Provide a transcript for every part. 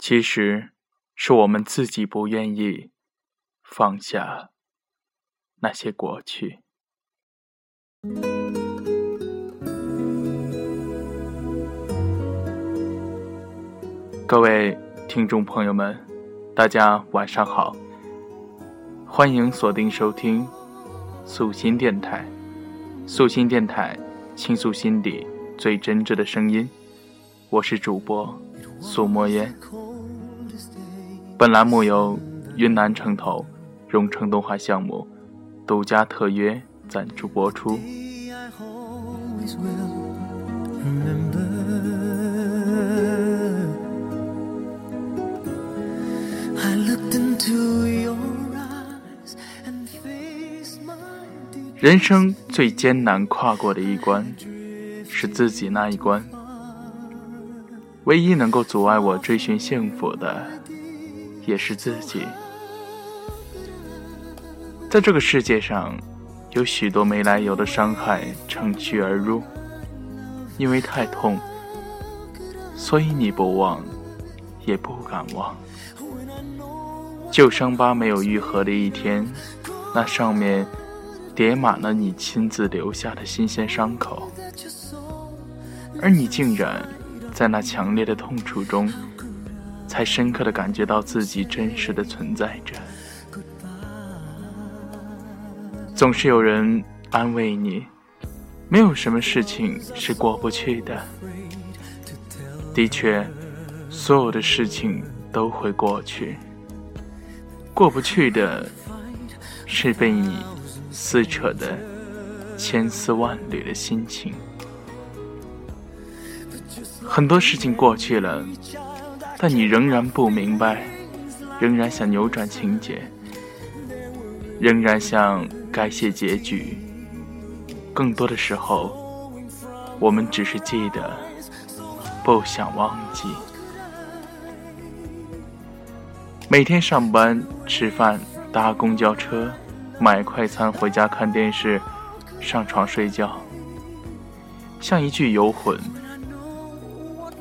其实是我们自己不愿意放下那些过去。各位听众朋友们，大家晚上好，欢迎锁定收听素心电台。素心电台倾诉心底最真挚的声音，我是主播苏墨烟。本栏目由云南城投融城动画项目独家特约赞助播出。人生最艰难跨过的一关，是自己那一关。唯一能够阻碍我追寻幸福的，也是自己。在这个世界上，有许多没来由的伤害乘虚而入，因为太痛，所以你不忘，也不敢忘。旧伤疤没有愈合的一天，那上面。叠满了你亲自留下的新鲜伤口，而你竟然在那强烈的痛楚中，才深刻的感觉到自己真实的存在着。总是有人安慰你，没有什么事情是过不去的。的确，所有的事情都会过去，过不去的是被你。撕扯的千丝万缕的心情，很多事情过去了，但你仍然不明白，仍然想扭转情节，仍然想改写结局。更多的时候，我们只是记得，不想忘记。每天上班、吃饭、搭公交车。买快餐回家看电视，上床睡觉，像一具游魂。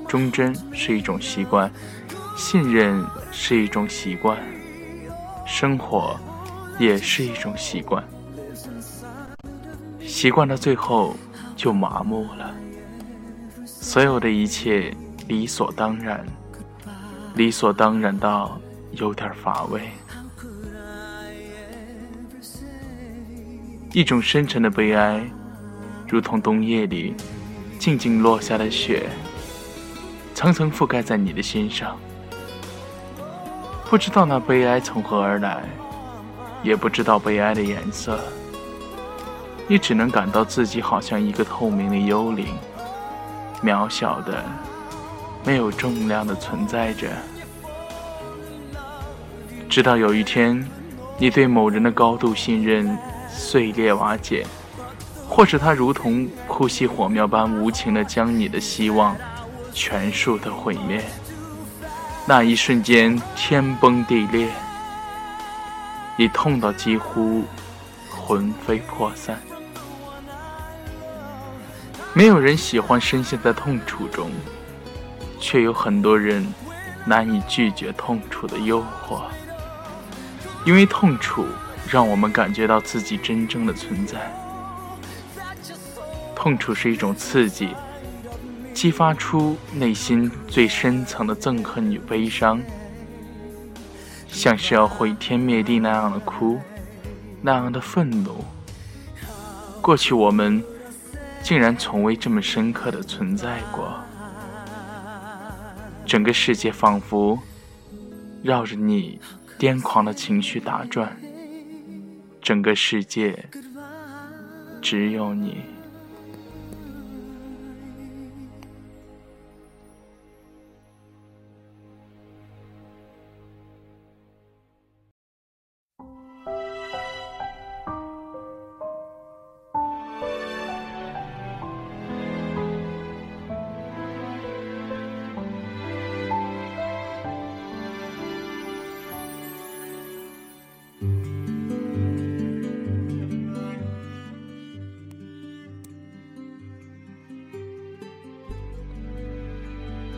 忠贞是一种习惯，信任是一种习惯，生活也是一种习惯。习惯到最后就麻木了，所有的一切理所当然，理所当然到有点乏味。一种深沉的悲哀，如同冬夜里静静落下的雪，层层覆盖在你的心上。不知道那悲哀从何而来，也不知道悲哀的颜色，你只能感到自己好像一个透明的幽灵，渺小的、没有重量的存在着。直到有一天，你对某人的高度信任。碎裂瓦解，或是他如同呼吸火苗般无情地将你的希望全数的毁灭。那一瞬间，天崩地裂，你痛到几乎魂飞魄散。没有人喜欢深陷在痛楚中，却有很多人难以拒绝痛楚的诱惑，因为痛楚。让我们感觉到自己真正的存在。痛楚是一种刺激，激发出内心最深层的憎恨与悲伤，像是要毁天灭地那样的哭，那样的愤怒。过去我们竟然从未这么深刻的存在过，整个世界仿佛绕着你癫狂的情绪打转。整个世界只有你。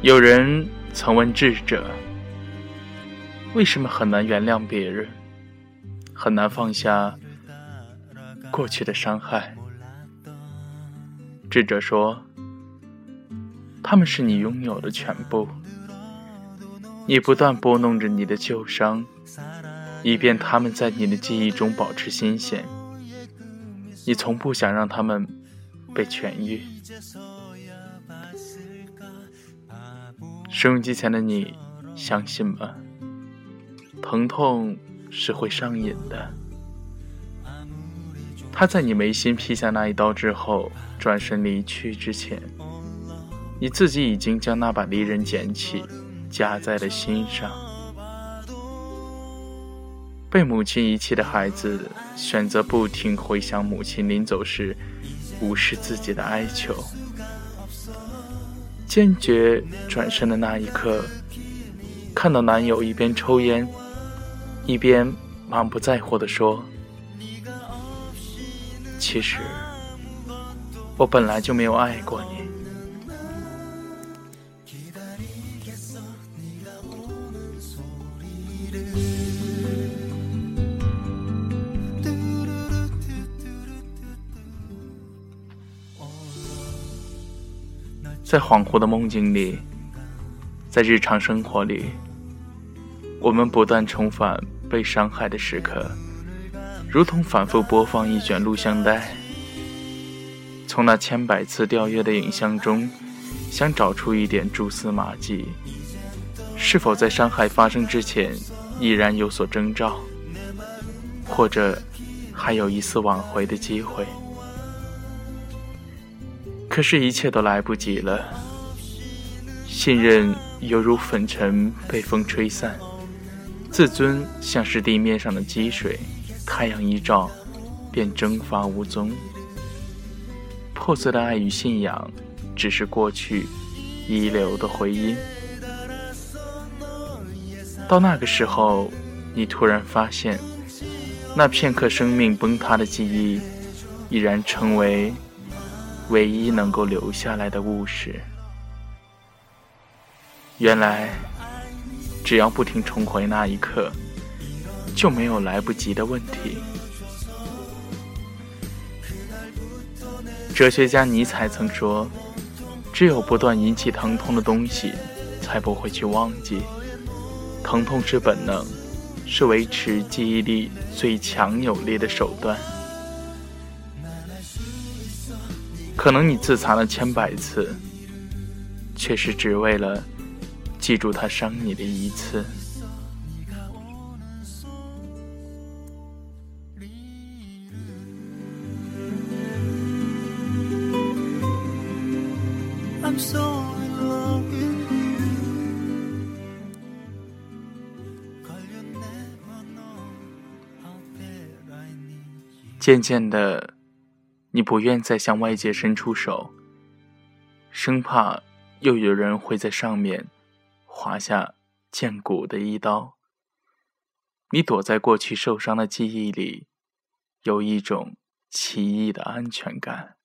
有人曾问智者：“为什么很难原谅别人，很难放下过去的伤害？智者说，他们是你拥有的全部。你不断拨弄着你的旧伤，以便他们在你的记忆中保持新鲜。你从不想让他们被痊愈。收音机前的你，相信吗？疼痛是会上瘾的。他在你眉心劈下那一刀之后，转身离去之前，你自己已经将那把利刃捡起。夹在了心上。被母亲遗弃的孩子选择不停回想母亲临走时无视自己的哀求。坚决转身的那一刻，看到男友一边抽烟，一边满不在乎地说：“其实我本来就没有爱过你。”在恍惚的梦境里，在日常生活里，我们不断重返被伤害的时刻，如同反复播放一卷录像带，从那千百次调阅的影像中，想找出一点蛛丝马迹，是否在伤害发生之前已然有所征兆，或者还有一丝挽回的机会。可是，一切都来不及了。信任犹如粉尘被风吹散，自尊像是地面上的积水，太阳一照，便蒸发无踪。破碎的爱与信仰，只是过去遗留的回音。到那个时候，你突然发现，那片刻生命崩塌的记忆，已然成为。唯一能够留下来的物事，原来只要不停重回那一刻，就没有来不及的问题。哲学家尼采曾说：“只有不断引起疼痛的东西，才不会去忘记。疼痛是本能，是维持记忆力最强有力的手段。”可能你自残了千百次，却是只为了记住他伤你的一次。渐渐的。你不愿再向外界伸出手，生怕又有人会在上面划下见骨的一刀。你躲在过去受伤的记忆里，有一种奇异的安全感。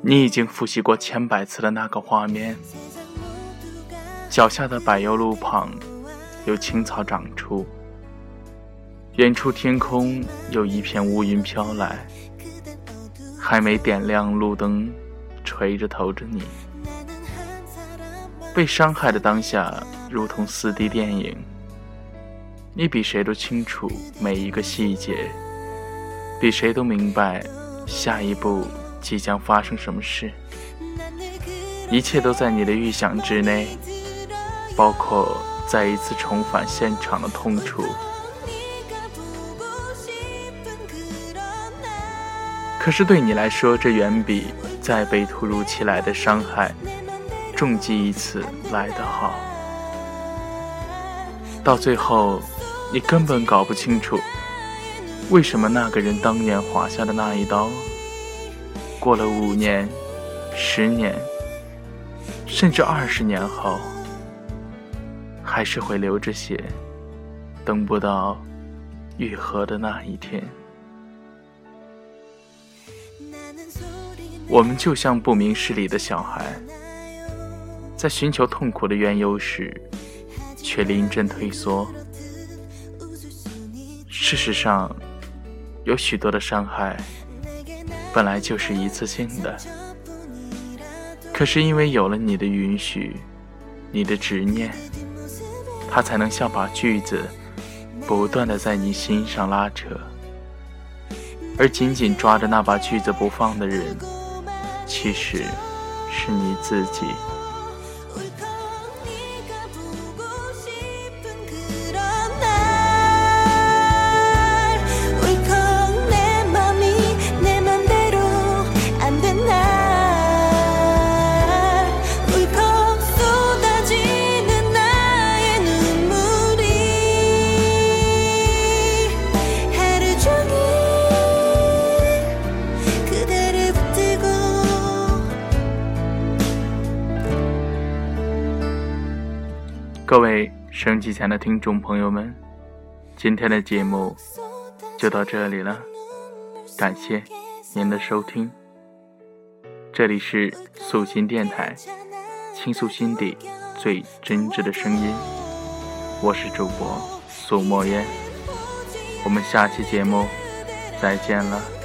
你已经复习过千百次的那个画面。 脚下的柏油路旁，有青草长出。远处天空有一片乌云飘来，还没点亮路灯，垂着头着你。被伤害的当下，如同四 D 电影，你比谁都清楚每一个细节，比谁都明白下一步即将发生什么事。一切都在你的预想之内，包括再一次重返现场的痛楚。可是对你来说，这远比再被突如其来的伤害重击一次来得好。到最后，你根本搞不清楚，为什么那个人当年划下的那一刀，过了五年、十年，甚至二十年后，还是会流着血，等不到愈合的那一天。我们就像不明事理的小孩，在寻求痛苦的缘由时，却临阵退缩。事实上，有许多的伤害本来就是一次性的，可是因为有了你的允许，你的执念，他才能像把锯子，不断的在你心上拉扯，而紧紧抓着那把锯子不放的人。其实是你自己。收机前的听众朋友们，今天的节目就到这里了，感谢您的收听。这里是素心电台，倾诉心底最真挚的声音，我是主播苏墨烟，我们下期节目再见了。